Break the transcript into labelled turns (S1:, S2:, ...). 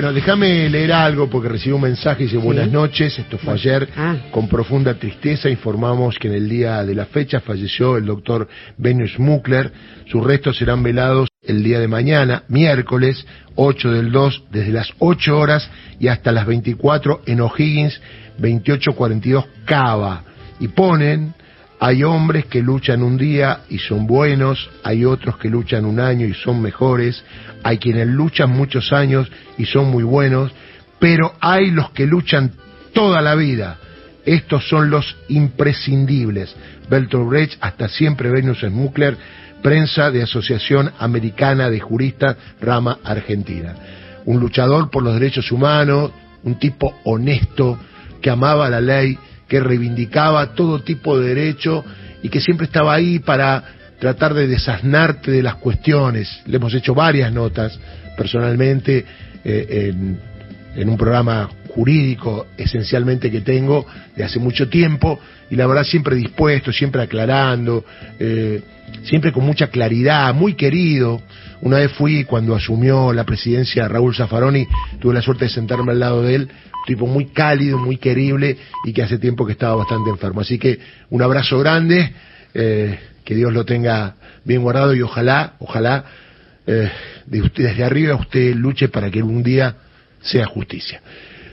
S1: Bueno, déjame leer algo porque recibí un mensaje y dice buenas noches, esto fue ayer,
S2: Ah.
S1: con profunda tristeza informamos que en el día de la fecha falleció el doctor Benio Smukler, sus restos serán velados el día de mañana, miércoles 8 del 2, desde las 8 horas y hasta las 24 en O'Higgins 2842 Cava. Y ponen, hay hombres que luchan un día y son buenos, hay otros que luchan un año y son mejores, hay quienes luchan muchos años y son muy buenos, pero hay los que luchan toda la vida. Estos son los imprescindibles. Bertolt hasta siempre Venus Smukler, prensa de Asociación Americana de Juristas, rama Argentina. Un luchador por los derechos humanos, un tipo honesto, que amaba la ley, que reivindicaba todo tipo de derecho y que siempre estaba ahí para tratar de desasnarte de las cuestiones. Le hemos hecho varias notas personalmente eh, en, en un programa jurídico esencialmente que tengo de hace mucho tiempo y la verdad siempre dispuesto, siempre aclarando, eh, siempre con mucha claridad, muy querido. Una vez fui cuando asumió la presidencia Raúl Zaffaroni, tuve la suerte de sentarme al lado de él, tipo muy cálido, muy querible y que hace tiempo que estaba bastante enfermo. Así que un abrazo grande, eh, que Dios lo tenga bien guardado y ojalá, ojalá eh, de usted, desde arriba usted luche para que un día sea justicia.